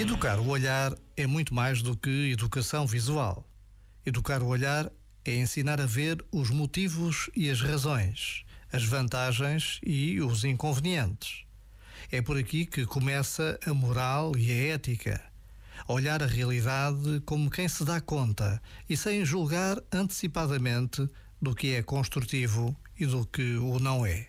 Educar o olhar é muito mais do que educação visual. Educar o olhar é ensinar a ver os motivos e as razões, as vantagens e os inconvenientes. É por aqui que começa a moral e a ética. Olhar a realidade como quem se dá conta e sem julgar antecipadamente do que é construtivo e do que o não é.